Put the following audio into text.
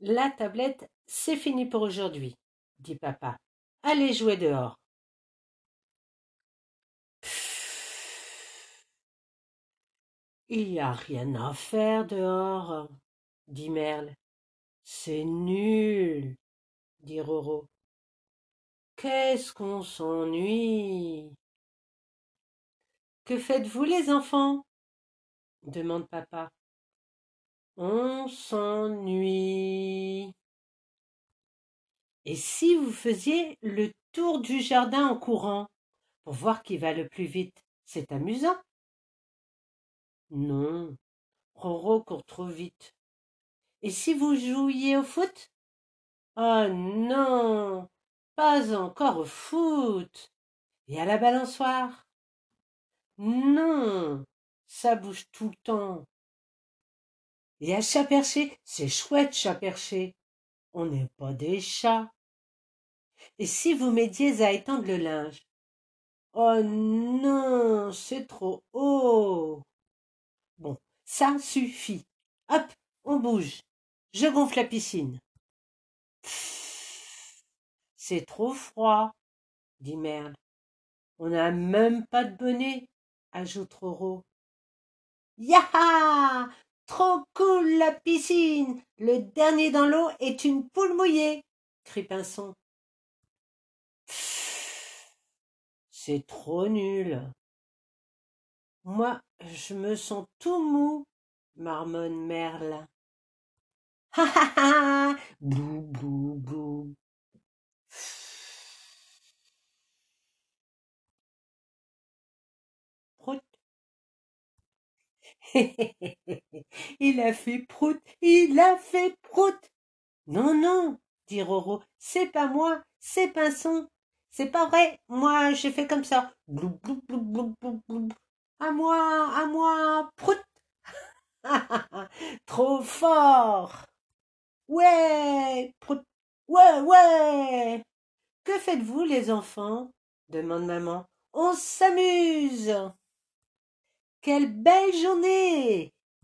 La tablette, c'est fini pour aujourd'hui, dit papa. Allez jouer dehors. Il n'y a rien à faire dehors, dit Merle. C'est nul, dit Roro. Qu'est-ce qu'on s'ennuie? Que faites-vous les enfants? demande papa. On s'ennuie. Et si vous faisiez le tour du jardin en courant pour voir qui va le plus vite, c'est amusant. Non, Roro court trop vite. Et si vous jouiez au foot? Oh non, pas encore au foot. Et à la balançoire? Non, ça bouge tout le temps. Et à chat perché, c'est chouette chat perché. On n'est pas des chats. Et si vous m'aidiez à étendre le linge? Oh non, c'est trop haut. Bon, ça suffit. Hop, on bouge. Je gonfle la piscine. C'est trop froid, dit Merle. On n'a même pas de bonnet, ajoute Roro. Yaha Trop cool la piscine Le dernier dans l'eau est une poule mouillée crie Pinson. C'est trop nul. Moi, je me sens tout mou, marmonne Merle. Ha ha bou bou. Prout. il a fait prout, il a fait prout. Non, non, dit Roro, c'est pas moi, c'est Pinson. C'est pas vrai, moi j'ai fait comme ça. Blou, blou, blou, blou. À moi, à moi, prout. Trop fort. Ouais, prout. Ouais, ouais. Que faites-vous, les enfants? demande maman. On s'amuse. Quelle belle journée